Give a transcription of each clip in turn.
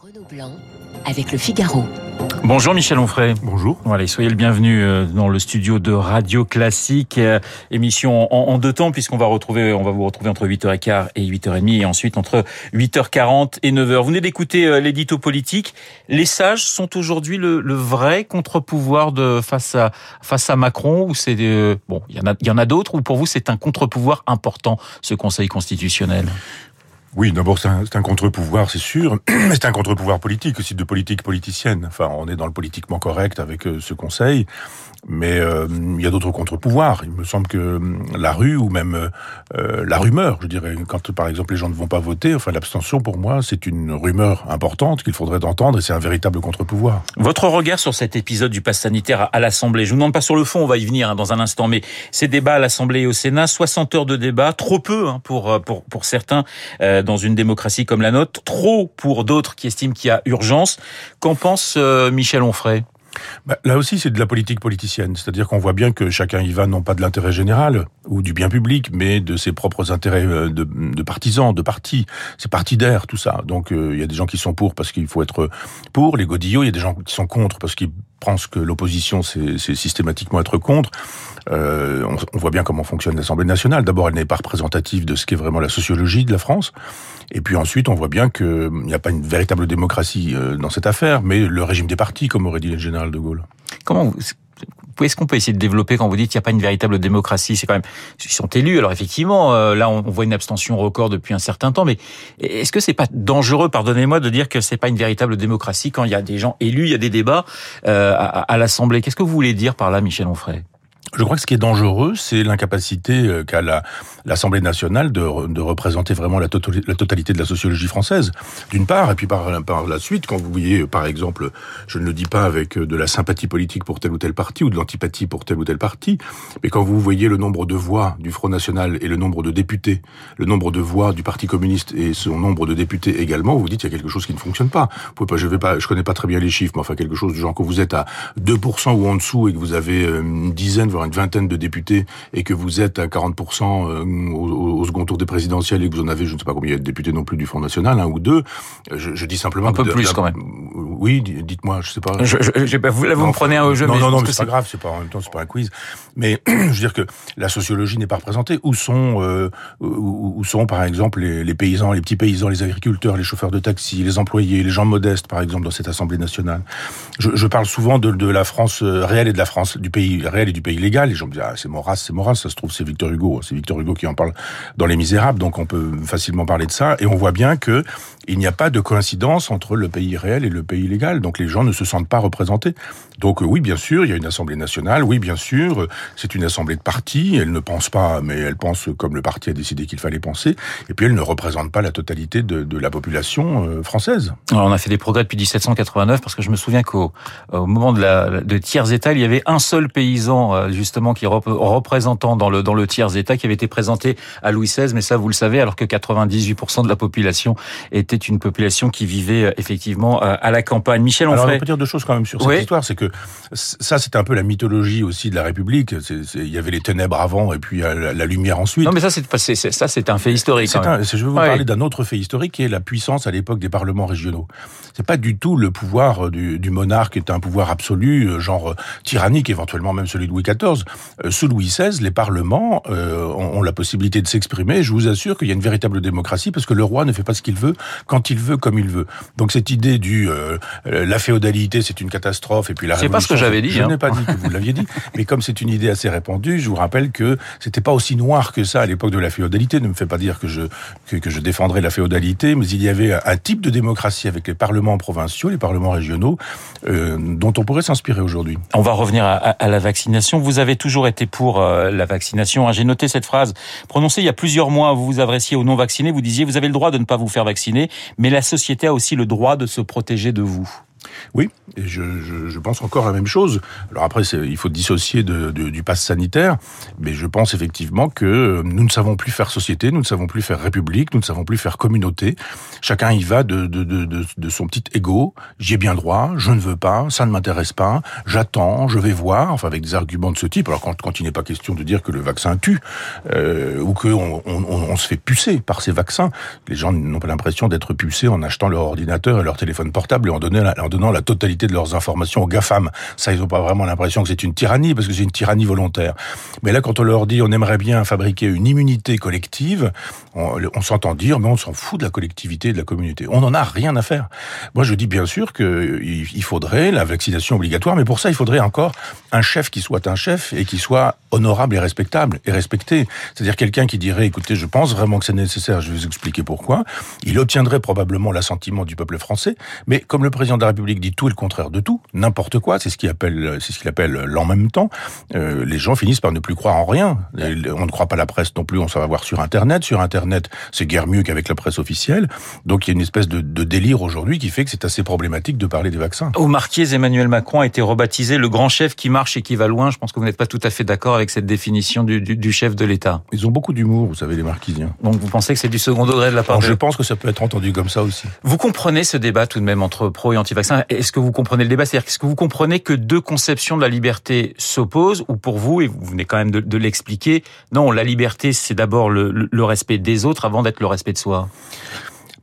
Renaud Blanc avec le Figaro. Bonjour Michel Onfray. Bonjour. Voilà, soyez le bienvenu euh, dans le studio de Radio Classique, euh, émission en, en deux temps puisqu'on va retrouver, on va vous retrouver entre 8h15 et 8h30 et ensuite entre 8h40 et 9h. Vous venez d'écouter euh, l'édito politique. Les sages sont aujourd'hui le, le vrai contre-pouvoir de face à face à Macron ou c'est euh, bon, il y en a il y en a d'autres ou pour vous c'est un contre-pouvoir important ce Conseil constitutionnel? Oui, d'abord c'est un, contre-pouvoir, c'est sûr, mais c'est un contre-pouvoir politique aussi, de politique politicienne. Enfin, on est dans le politiquement correct avec euh, ce Conseil, mais euh, il y a d'autres contre-pouvoirs. Il me semble que euh, la rue ou même la rumeur, je dirais, quand par exemple les gens ne vont pas voter, enfin l'abstention pour moi c'est une rumeur importante qu'il faudrait entendre et c'est un véritable contre-pouvoir. Votre regard sur cet épisode du pass sanitaire à- l'Assemblée, je vous demande pas sur le fond, on va y venir hein, dans un instant, mais ces débats à l'Assemblée et au Sénat, 60 heures de débat, trop peu hein, pour, pour, pour certains dans une démocratie comme la nôtre, trop pour d'autres qui estiment qu'il y a urgence. Qu'en pense euh, Michel Onfray? Bah, là aussi, c'est de la politique politicienne. C'est-à-dire qu'on voit bien que chacun y va non pas de l'intérêt général ou du bien public, mais de ses propres intérêts euh, de, partisans, de partis. C'est partidaire, tout ça. Donc, euh, il y a des gens qui sont pour parce qu'il faut être pour. Les godillots, il y a des gens qui sont contre parce qu'ils pensent que l'opposition, c'est systématiquement être contre. Euh, on, on voit bien comment fonctionne l'Assemblée nationale. D'abord, elle n'est pas représentative de ce qu'est vraiment la sociologie de la France. Et puis ensuite, on voit bien qu'il n'y a pas une véritable démocratie euh, dans cette affaire, mais le régime des partis, comme aurait dit le général de Gaulle. Comment vous- est-ce qu'on peut essayer de développer quand vous dites qu'il n'y a pas une véritable démocratie? C'est quand même ils sont élus. Alors effectivement, euh, là on voit une abstention record depuis un certain temps, mais est-ce que c'est pas dangereux, pardonnez-moi, de dire que c'est pas une véritable démocratie quand il y a des gens élus, il y a des débats euh, à l'Assemblée? Qu'est-ce que vous voulez dire par là, Michel Onfray? Je crois que ce qui est dangereux, c'est l'incapacité euh, qu'a la- l'Assemblée nationale de, re- de représenter vraiment la, totali- la totalité de la sociologie française, d'une part, et puis par, la suite, quand vous voyez, par exemple, je ne le dis pas avec euh, de la sympathie politique pour tel ou tel parti ou de l'antipathie pour tel ou tel parti, mais quand vous voyez le nombre de voix du Front National et le nombre de députés, le nombre de voix du Parti communiste et son nombre de députés également, vous vous dites qu'il y a quelque chose qui ne fonctionne pas, je vais pas, je connais pas très bien les chiffres, mais enfin quelque chose du genre que vous êtes à 2% ou en dessous et que vous avez euh, une dizaine, une vingtaine de députés et que vous êtes à 40% euh, au, au- second tour des présidentielles et que vous en avez, je ne sais pas combien il y a de députés non plus du Front National, un ou deux. Je, je dis simplement Un peu de- plus, quand même. Oui, di- dites-moi, je sais pas. je, je, Là, vous Non, me prenez un jeu, non, mais non, non, mais c'est pas grave, c'est pas en même temps, c'est pas un quiz. Mais je veux dire que la sociologie n'est pas représentée. Où sont, euh, où, sont par exemple les, les paysans, les petits paysans, les agriculteurs, les chauffeurs de taxi, les employés, les gens modestes, par exemple, dans cette Assemblée nationale? Je, je parle souvent de, de la France euh, réelle et de la France du pays réel et du pays légal. Les gens me disent ah, c'est Maurras, c'est Maurras. Ça se trouve c'est Victor Hugo, c'est Victor Hugo qui en parle dans Les Misérables, donc on peut facilement parler de ça. Et on voit bien que il n'y a pas de coïncidence entre le pays réel et le pays légal. Donc les gens ne se sentent pas représentés. Donc euh, oui, bien sûr, il y a une Assemblée nationale. Oui, bien sûr, euh, c'est une Assemblée de partis. Elle ne pense pas, mais elle pense comme le parti a décidé qu'il fallait penser. Et puis elle ne représente pas la totalité de, la population euh, française. On a fait des progrès depuis 1789 parce que je me souviens qu'au au moment de la de tiers état, il y avait un seul paysan justement qui rep- représentant dans le dans le tiers état qui avait été présenté à Louis XVI, mais ça vous le savez, alors que 98% de la population était une population qui vivait euh, effectivement euh, à la campagne. Michel Alors on Onfray, peut dire deux choses quand même sur cette Oui. histoire, c'est que ça c'est un peu la mythologie aussi de la République. Il y avait les ténèbres avant et puis euh, la, la lumière ensuite. non mais ça c'est ça un fait historique. Quand un- je vais vous Ouais. parler d'un autre fait historique qui est la puissance à l'époque des parlements régionaux. C'est pas du tout le pouvoir du, du monarque qui est un pouvoir absolu, genre tyrannique, éventuellement même celui de Louis XIV. Euh, sous Louis XVI, les parlements euh, ont, ont la possibilité de s'exprimer. Je vous assure qu'il y a une véritable démocratie parce que le roi ne fait pas ce qu'il veut quand il veut, comme il veut. Donc cette idée du euh, la féodalité, c'est une catastrophe et puis la C'est pas ce que j'avais dit, Je hein. n'ai pas dit que vous l'aviez dit, mais comme c'est une idée assez répandue, je vous rappelle que c'était pas aussi noir que ça à l'époque de la féodalité. Ne me fais pas dire que je que, que je défendrais la féodalité, mais il y avait un type de démocratie avec les parlements provinciaux, les parlements régionaux, euh, dont on pourrait s'inspirer aujourd'hui. On va revenir à, à- à la vaccination. Vous avez toujours été pour euh, la vaccination. hein. J'ai noté cette phrase prononcée il y a plusieurs mois. Vous vous adressiez aux non-vaccinés. Vous disiez, vous avez le droit de ne pas vous faire vacciner, mais la société a aussi le droit de se protéger de vous. Oui, et je, pense encore la même chose. Alors après, il faut dissocier du pass sanitaire, mais je pense effectivement que nous ne savons plus faire société, nous ne savons plus faire république, nous ne savons plus faire communauté. Chacun y va de, son petit ego. J'y ai bien droit, je ne veux pas, ça ne m'intéresse pas, j'attends, je vais voir, enfin avec des arguments de ce type. Alors quand, il n'est pas question de dire que le vaccin tue, euh, ou qu'on on, se fait pucer par ces vaccins, les gens n'ont pas l'impression d'être pucés en achetant leur ordinateur et leur téléphone portable et en donnant, en donnant la totalité de leurs informations aux GAFAM. Ça, ils n'ont pas vraiment l'impression que c'est une tyrannie, parce que c'est une tyrannie volontaire. Mais là, quand on leur dit on aimerait bien fabriquer une immunité collective, on, s'entend dire, mais on s'en fout de la collectivité de la communauté. On n'en a rien à faire. Moi, je dis bien sûr qu'il faudrait la vaccination obligatoire, mais pour ça, il faudrait encore un chef qui soit un chef et qui soit honorable et respectable et respecté. C'est-à-dire quelqu'un qui dirait, écoutez, je pense vraiment que c'est nécessaire, je vais vous expliquer pourquoi. Il obtiendrait probablement l'assentiment du peuple français, mais comme le président de la République dit tout et le contraire de tout, n'importe quoi, c'est ce qu'il appelle, c'est ce qu'il appelle l'en même temps. Euh, les gens finissent par ne plus croire en rien. On ne croit pas la presse non plus, on s'en va voir sur Internet. Sur Internet, c'est guère mieux qu'avec la presse officielle. Donc il y a une espèce de, de délire aujourd'hui qui fait que c'est assez problématique de parler des vaccins. Au Marquiez, Emmanuel Macron a été rebaptisé le grand chef qui marche et qui va loin. Je pense que vous n'êtes pas tout à fait d'accord avec cette définition du, du, du chef de l'État. Ils ont beaucoup d'humour, vous savez, les Marquisiens. Donc vous pensez que c'est du second degré de la part Alors, de... Je pense que ça peut être entendu comme ça aussi. Vous comprenez ce débat tout de même entre pro et Est-ce que vous comprenez le débat? C'est-à-dire, est-ce que vous comprenez que deux conceptions de la liberté s'opposent Ou pour vous, et vous venez quand même de, l'expliquer, non, la liberté, c'est d'abord le respect des autres avant d'être le respect de soi?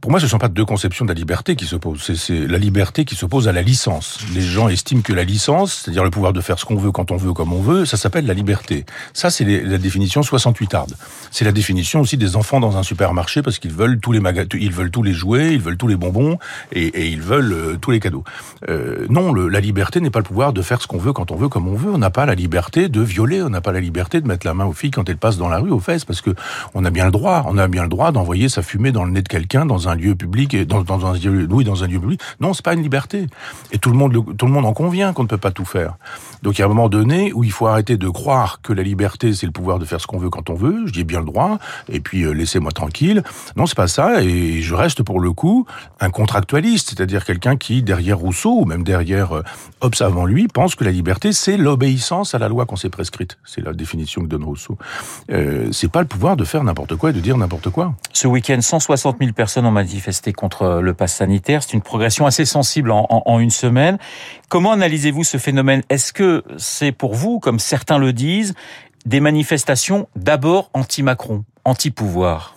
Pour moi, ce ne sont pas deux conceptions de la liberté qui s'opposent. C'est la liberté qui s'oppose à la licence. Les gens estiment que la licence, c'est-à-dire le pouvoir de faire ce qu'on veut quand on veut, comme on veut, ça s'appelle la liberté. Ça, c'est la définition 68 arde. C'est la définition aussi des enfants dans un supermarché parce qu'ils veulent tous les ils veulent tous les jouets, ils veulent tous les bonbons et, et ils veulent euh, tous les cadeaux. Euh, non, le, la liberté n'est pas le pouvoir de faire ce qu'on veut quand on veut, comme on veut. On n'a pas la liberté de violer, on n'a pas la liberté de mettre la main aux filles quand elles passent dans la rue aux fesses parce que on a bien le droit, on a bien le droit d'envoyer sa fumée dans le nez de quelqu'un dans lieu public et dans, un lieu, oui, dans un lieu public. Non, c'est pas une liberté. Et tout le monde, tout le monde en convient qu'on ne peut pas tout faire. Donc il y a un moment donné où il faut arrêter de croire que la liberté c'est le pouvoir de faire ce qu'on veut quand on veut. Je dis bien le droit. Et puis euh, laissez-moi tranquille. Non, c'est pas ça. Et je reste pour le coup un contractualiste, c'est-à-dire quelqu'un qui derrière Rousseau ou même derrière euh, Hobbes avant lui pense que la liberté c'est l'obéissance à la loi qu'on s'est prescrite. C'est la définition que donne Rousseau. Euh, c'est pas le pouvoir de faire n'importe quoi et de dire n'importe quoi. Ce week-end, 160 000 personnes ont manifesté contre le pass sanitaire. C'est une progression assez sensible en, une semaine. Comment analysez-vous ce phénomène? Est-ce que c'est pour vous, comme certains le disent, des manifestations d'abord anti-Macron, anti-pouvoir?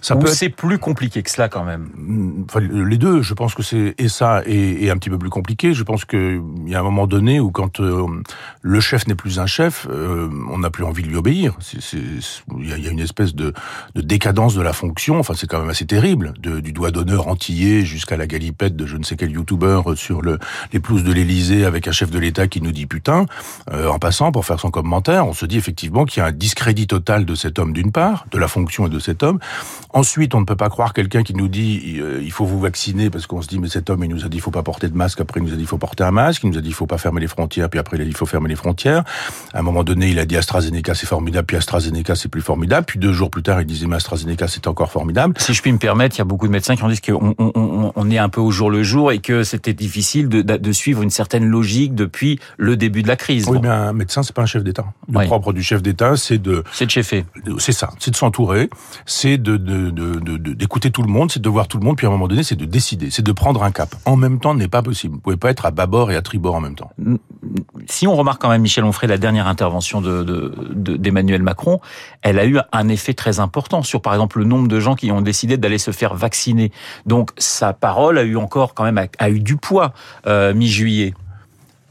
Ça peut c'est être... plus compliqué que cela quand même enfin, Les deux, je pense que c'est et ça et, et, un petit peu plus compliqué. Je pense qu'il y a un moment donné où quand euh, le chef n'est plus un chef, euh, on n'a plus envie de lui obéir. Il y, y, a une espèce de, de, décadence de la fonction. Enfin, c'est quand même assez terrible, de, du doigt d'honneur antillé jusqu'à la galipette de je ne sais quel youtubeur sur le, les pelouses de l'Élysée avec un chef de l'État qui nous dit putain. Euh, en passant pour faire son commentaire, on se dit effectivement qu'il y a un discrédit total de cet homme d'une part, de la fonction et de cet homme. Ensuite, on ne peut pas croire quelqu'un qui nous dit euh, il faut vous vacciner parce qu'on se dit mais cet homme il nous a dit il faut pas porter de masque, après il nous a dit il faut porter un masque, il nous a dit il faut pas fermer les frontières, puis après il a dit il faut fermer les frontières. À un moment donné, il a dit AstraZeneca c'est formidable, puis AstraZeneca c'est plus formidable, puis deux jours plus tard il disait mais AstraZeneca c'est encore formidable. Si je puis me permettre, il y a beaucoup de médecins qui ont dit qu'on on, on, on est un peu au jour le jour et que c'était difficile de, de, suivre une certaine logique depuis le début de la crise. Oui, bon. mais un médecin c'est pas un chef d'État. Le oui. propre du chef d'État c'est de c'est de cheffer. C'est ça, c'est de s'entourer, c'est de, de, d'écouter tout le monde, c'est de voir tout le monde, puis à un moment donné, c'est de décider, c'est de prendre un cap. En même temps, n'est pas possible. Vous pouvez pas être à bâbord et à tribord en même temps. Si on remarque quand même, Michel Onfray, la dernière intervention de, de, d'Emmanuel Macron, elle a eu un effet très important sur, par exemple, le nombre de gens qui ont décidé d'aller se faire vacciner. Donc, sa parole a eu encore quand même a, a eu du poids euh, mi-juillet.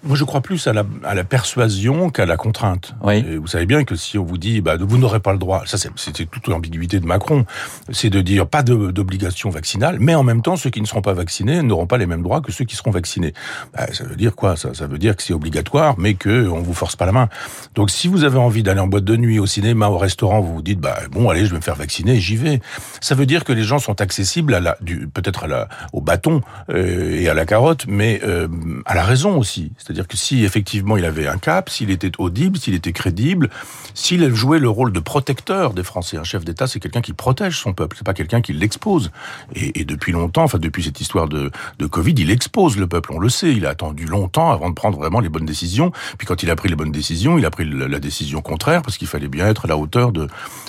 Moi, je crois plus à la, à la persuasion qu'à la contrainte. Oui. Et vous savez bien que si on vous dit, bah, vous n'aurez pas le droit, ça c'est toute l'ambiguïté de Macron, c'est de dire pas d'obligation vaccinale, mais en même temps, ceux qui ne seront pas vaccinés n'auront pas les mêmes droits que ceux qui seront vaccinés. Bah, ça veut dire quoi? Ça, ça veut dire que c'est obligatoire, mais que on vous force pas la main. Donc, si vous avez envie d'aller en boîte de nuit, au cinéma, au restaurant, vous vous dites, bah bon, allez, je vais me faire vacciner, j'y vais. Ça veut dire que les gens sont accessibles à la, peut-être à la, au bâton euh, et à la carotte, mais euh, à la raison aussi. C'est-à-dire que si effectivement il avait un cap, s'il était audible, s'il était crédible, s'il jouait le rôle de protecteur des Français. Un chef d'État, c'est quelqu'un qui protège son peuple, c'est pas quelqu'un qui l'expose. Et, depuis longtemps, enfin depuis cette histoire de, de Covid, il expose le peuple. On le sait. Il a attendu longtemps avant de prendre vraiment les bonnes décisions. Puis quand il a pris les bonnes décisions, il a pris la, décision contraire parce qu'il fallait bien être à la hauteur de,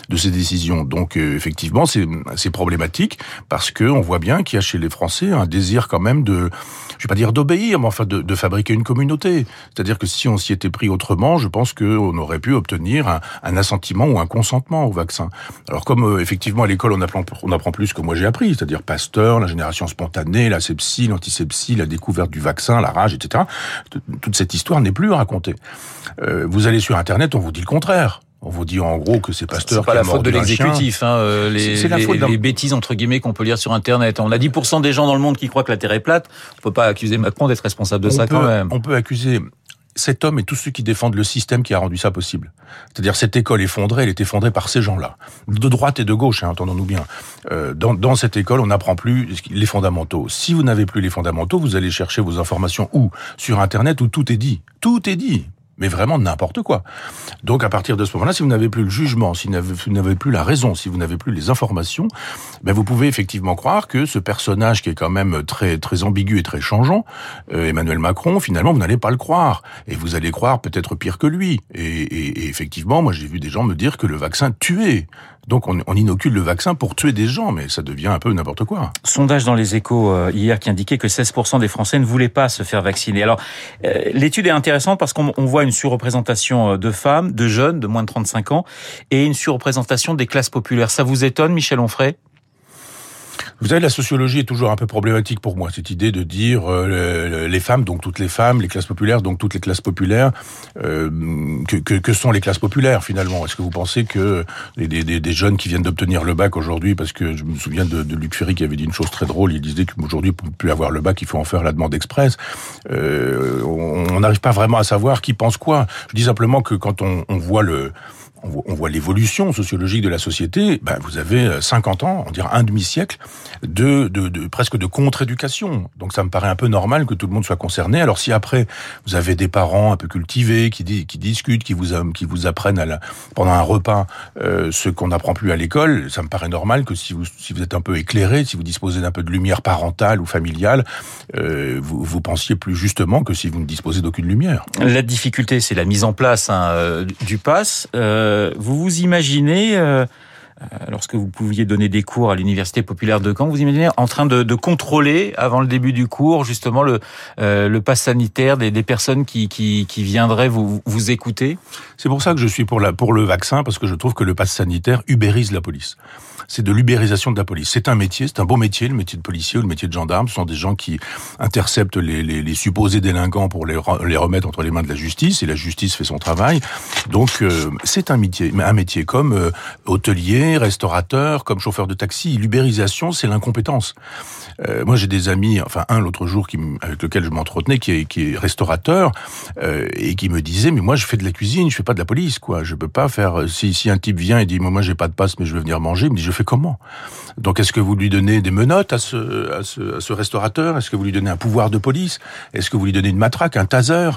de ses décisions. Donc euh, effectivement, c'est problématique parce que on voit bien qu'il y a chez les Français un désir quand même de, je vais pas dire d'obéir, mais enfin de, de, fabriquer une communauté. C'est-à-dire que si on s'y était pris autrement, je pense qu'on aurait pu obtenir un, assentiment ou un consentement au vaccin. Alors comme euh, effectivement à l'école on apprend, on apprend plus que moi j'ai appris, c'est-à-dire Pasteur, la génération spontanée, la sepsie, l'antisepsie, la découverte du vaccin, la rage, etc. Toute cette histoire n'est plus racontée. Euh, vous allez sur Internet, on vous dit le contraire. On vous dit en gros que c'est Pasteur. C'est pas la faute de l'exécutif, hein, euh, les, c'est la faute les, les bêtises entre guillemets qu'on peut lire sur Internet. On a 10% des gens dans le monde qui croient que la Terre est plate. On peut pas accuser Macron d'être responsable de on ça peut, quand même. On peut accuser cet homme et tous ceux qui défendent le système qui a rendu ça possible. C'est-à-dire cette école effondrée, elle est effondrée par ces gens-là, de droite et de gauche, hein, entendons-nous bien. Euh, dans, dans, cette école, on n'apprend plus les fondamentaux. Si vous n'avez plus les fondamentaux, vous allez chercher vos informations où? Sur Internet où tout est dit. Tout est dit mais vraiment n'importe quoi. Donc à partir de ce moment-là, si vous n'avez plus le jugement, si vous n'avez plus la raison, si vous n'avez plus les informations, ben vous pouvez effectivement croire que ce personnage qui est quand même très très ambigu et très changeant, euh, Emmanuel Macron, finalement vous n'allez pas le croire et vous allez croire peut-être pire que lui. Et, et, et effectivement, moi j'ai vu des gens me dire que le vaccin tuait. Donc on, on, inocule le vaccin pour tuer des gens, mais ça devient un peu n'importe quoi. Sondage dans les échos euh, hier qui indiquait que 16% des Français ne voulaient pas se faire vacciner. Alors euh, l'étude est intéressante parce qu'on voit une surreprésentation euh, de femmes, de jeunes de moins de 35 ans, et une surreprésentation des classes populaires. Ça vous étonne, Michel Onfray? Vous savez, la sociologie est toujours un peu problématique pour moi. Cette idée de dire euh, les femmes, donc toutes les femmes, les classes populaires, donc toutes les classes populaires, euh, que, que, que, sont les classes populaires finalement? Est-ce que vous pensez que des, des, des jeunes qui viennent d'obtenir le bac aujourd'hui, parce que je me souviens de, de, Luc Ferry qui avait dit une chose très drôle, il disait qu'aujourd'hui pour ne plus avoir le bac, il faut en faire la demande express. Euh, on n'arrive pas vraiment à savoir qui pense quoi. Je dis simplement que quand on, on voit le on voit l'évolution sociologique de la société, ben vous avez 50 ans, on dirait un demi-siècle, de, presque de contre-éducation. Donc ça me paraît un peu normal que tout le monde soit concerné. Alors si après, vous avez des parents un peu cultivés, qui, discutent, qui vous, qui vous apprennent pendant un repas euh, ce qu'on n'apprend plus à l'école, ça me paraît normal que si vous, êtes un peu éclairé, si vous disposez d'un peu de lumière parentale ou familiale, euh, vous, pensiez plus justement que si vous ne disposez d'aucune lumière. La difficulté, c'est la mise en place hein, euh, du pass. Euh euh, vous vous imaginez, euh, euh, lorsque vous pouviez donner des cours à l'université populaire de Caen, vous imaginez en train de, contrôler avant le début du cours justement le, euh, pass sanitaire des, personnes qui, viendraient vous, écouter? C'est pour ça que je suis pour, le vaccin parce que je trouve que le pass sanitaire ubérise la police c'est de l'ubérisation de la police. C'est un métier, c'est un beau métier, le métier de policier ou le métier de gendarme. Ce sont des gens qui interceptent les, supposés délinquants pour les, les, remettre entre les mains de la justice, et la justice fait son travail. Donc euh, c'est un métier, un métier comme euh, hôtelier, restaurateur, comme chauffeur de taxi. L'ubérisation, c'est l'incompétence. Euh, moi, j'ai des amis, enfin un l'autre jour avec lequel je m'entretenais, qui est, qui est restaurateur euh, et qui me disait mais moi je fais de la cuisine, je fais pas de la police quoi. Je peux pas faire. Si, si un type vient et dit moi, j'ai pas de passe mais je veux venir manger, il me dit je comment? Donc est-ce que vous lui donnez des menottes à ce restaurateur? Est-ce que vous lui donnez un pouvoir de police? Est-ce que vous lui donnez une matraque, un taser?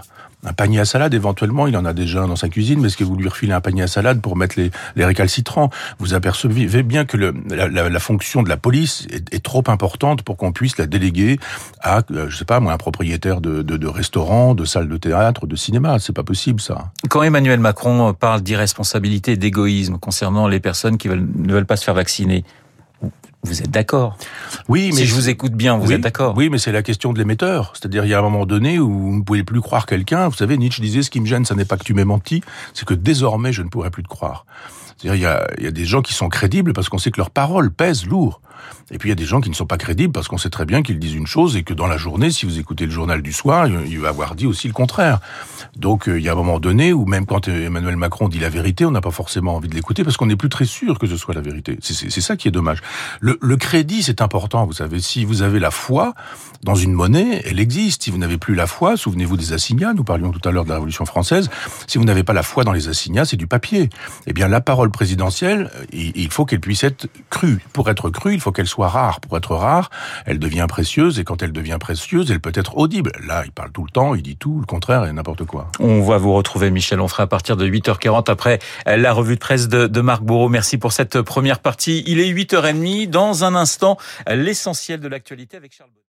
Un panier à salade, éventuellement, il en a déjà dans sa cuisine, mais est-ce que vous lui refilez un panier à salade pour mettre les, récalcitrants? Vous apercevez bien que la, fonction de la police est, trop importante pour qu'on puisse la déléguer à, euh, je sais pas moi, un propriétaire de, de, de restaurant, de salle de théâtre, de cinéma. C'est pas possible, ça. Quand Emmanuel Macron parle d'irresponsabilité et d'égoïsme concernant les personnes qui ne veulent pas se faire vacciner, vous êtes d'accord? Oui, mais si je vous écoute bien, vous oui, êtes d'accord? Oui, mais c'est la question de l'émetteur. C'est-à-dire, il y a un moment donné où vous ne pouvez plus croire quelqu'un. Vous savez, Nietzsche disait, ce qui me gêne, ce n'est pas que tu m'aies menti, c'est que désormais, je ne pourrai plus te croire. C'est-à-dire, il y a, il y a des gens qui sont crédibles parce qu'on sait que leurs paroles pèsent lourd. Et puis il y a des gens qui ne sont pas crédibles parce qu'on sait très bien qu'ils disent une chose et que dans la journée, si vous écoutez le journal du soir, il va avoir dit aussi le contraire. Donc euh, il y a un moment donné où même quand Emmanuel Macron dit la vérité, on n'a pas forcément envie de l'écouter parce qu'on n'est plus très sûr que ce soit la vérité. C'est ça qui est dommage. Le, crédit, c'est important, vous savez. Si vous avez la foi dans une monnaie, elle existe. Si vous n'avez plus la foi, souvenez-vous des assignats, nous parlions tout à l'heure de la Révolution française, si vous n'avez pas la foi dans les assignats, c'est du papier. Eh bien, la parole présidentielle, il faut qu'elle puisse être crue. Pour être crue, il faut qu'elle soit rare. Pour être rare, elle devient précieuse, et quand elle devient précieuse, elle peut être audible. Là, il parle tout le temps, il dit tout, le contraire et n'importe quoi. On va vous retrouver, Michel Onfray, à partir de 8h40 après la revue de presse de, Marc Bourreau. Merci pour cette première partie. Il est 8h30. Dans un instant, l'essentiel de l'actualité avec Charles